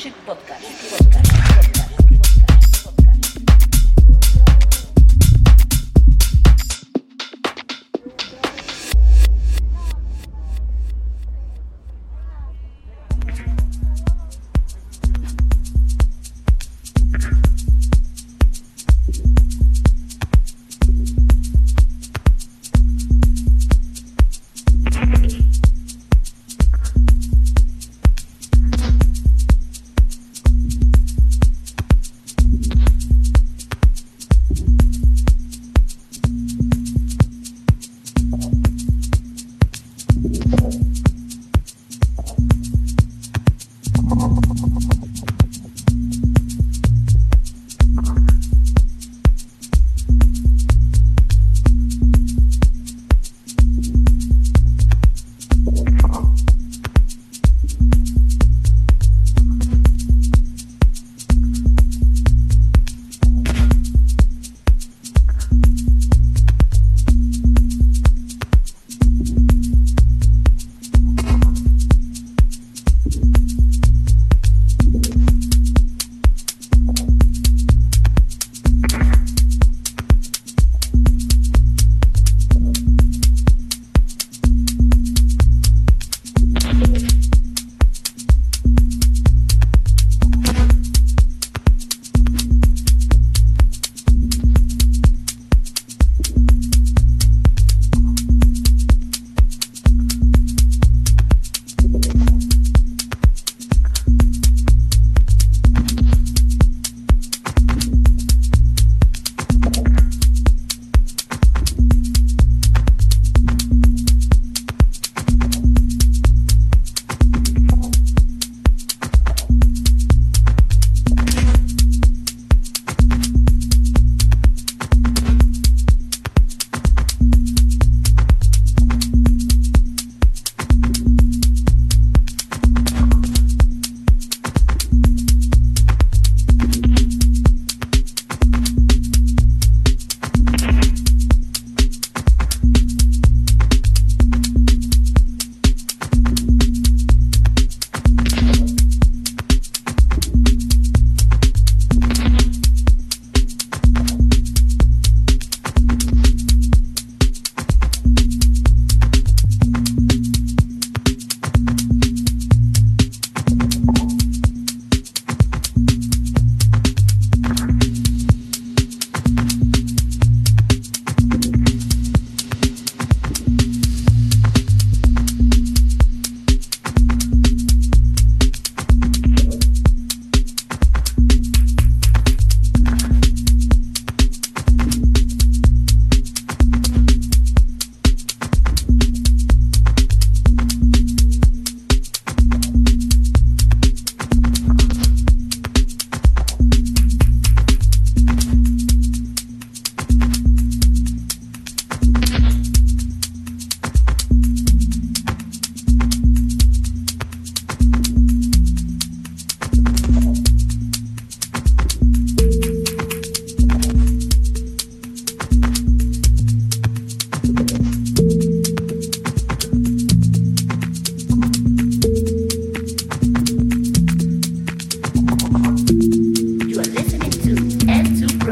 Project Podcast.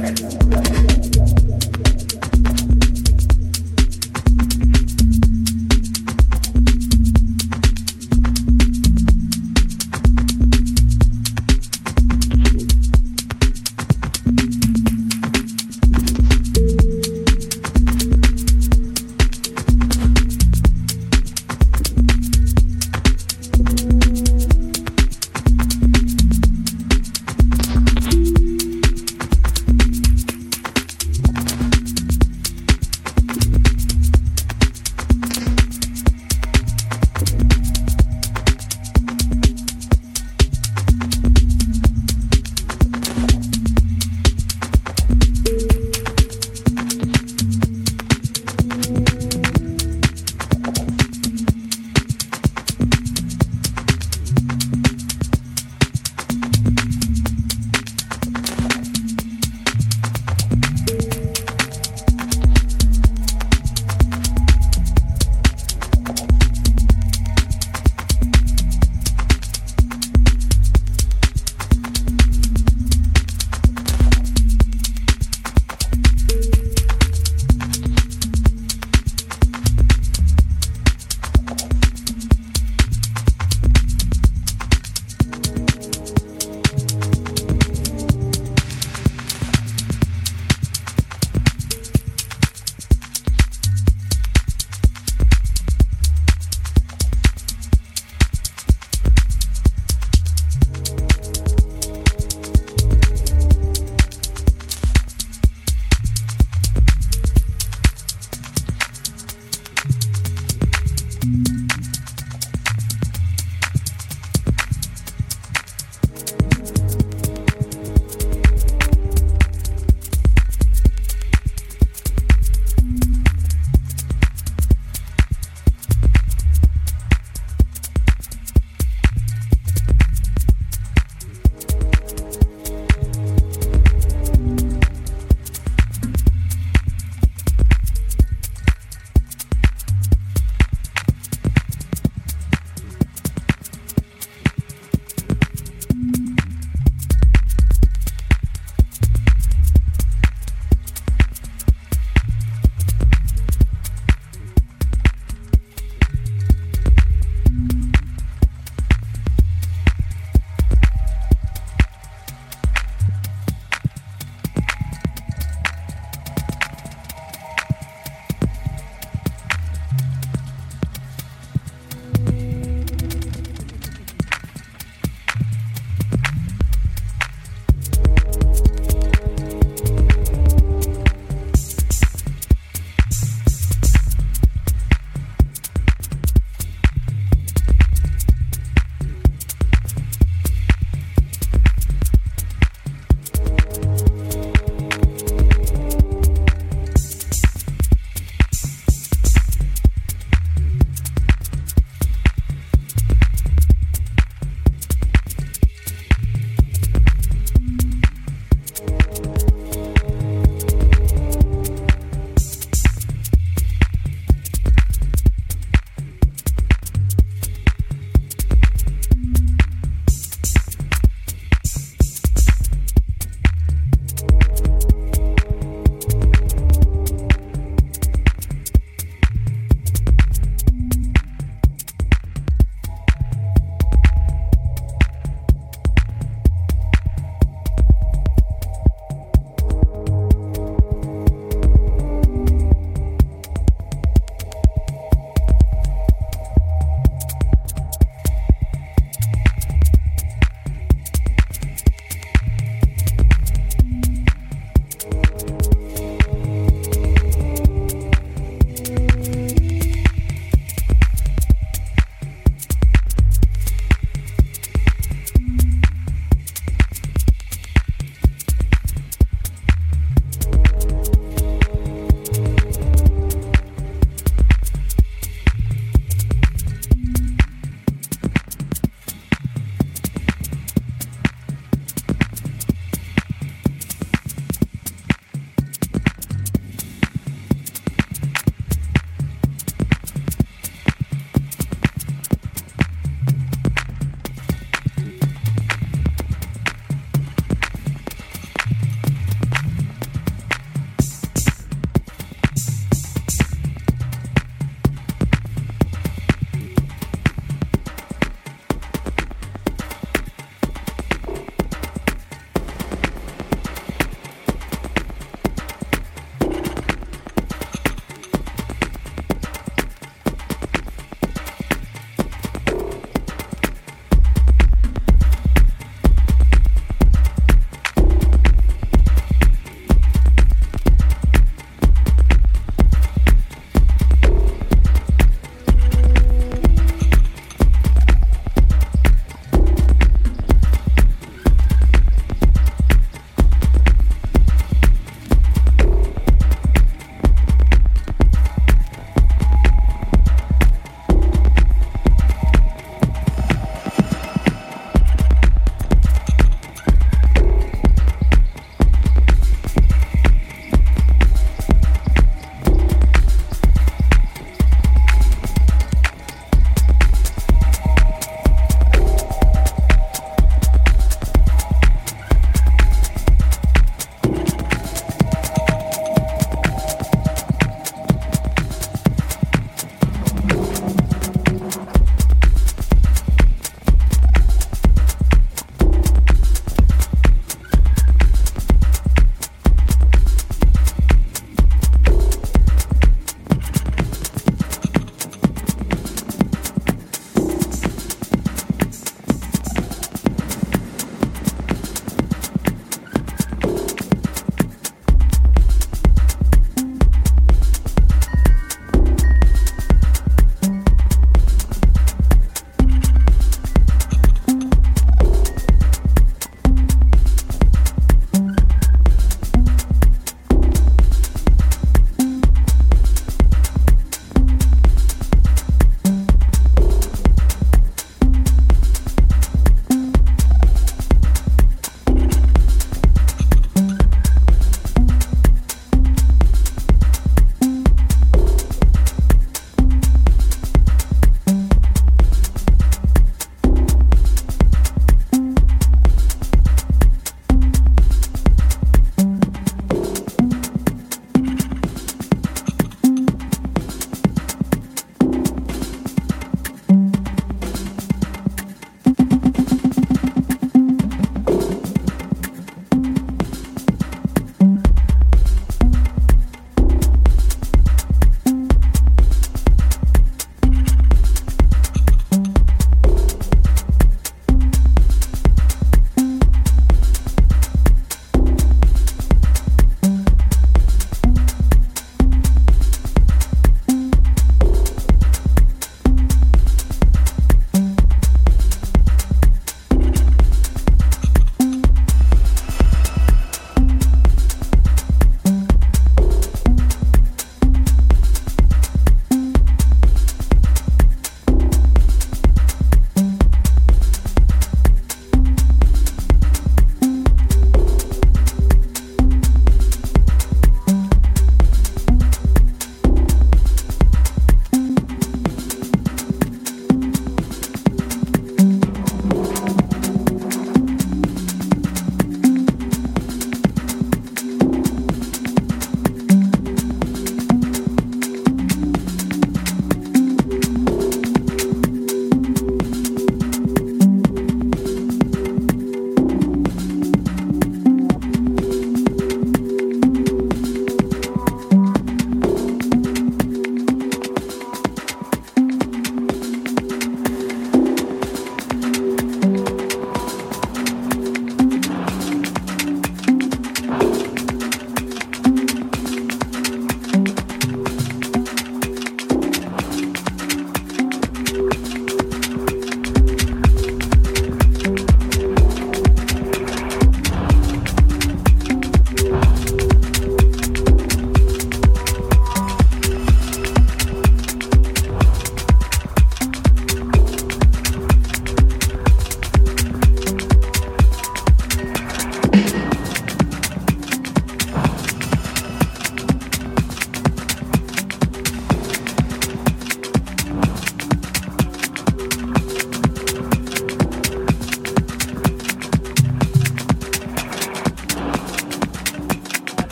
Gracias.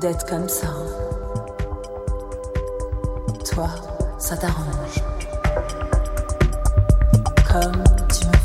D'être comme ça. Toi, ça t'arrange. Comme tu me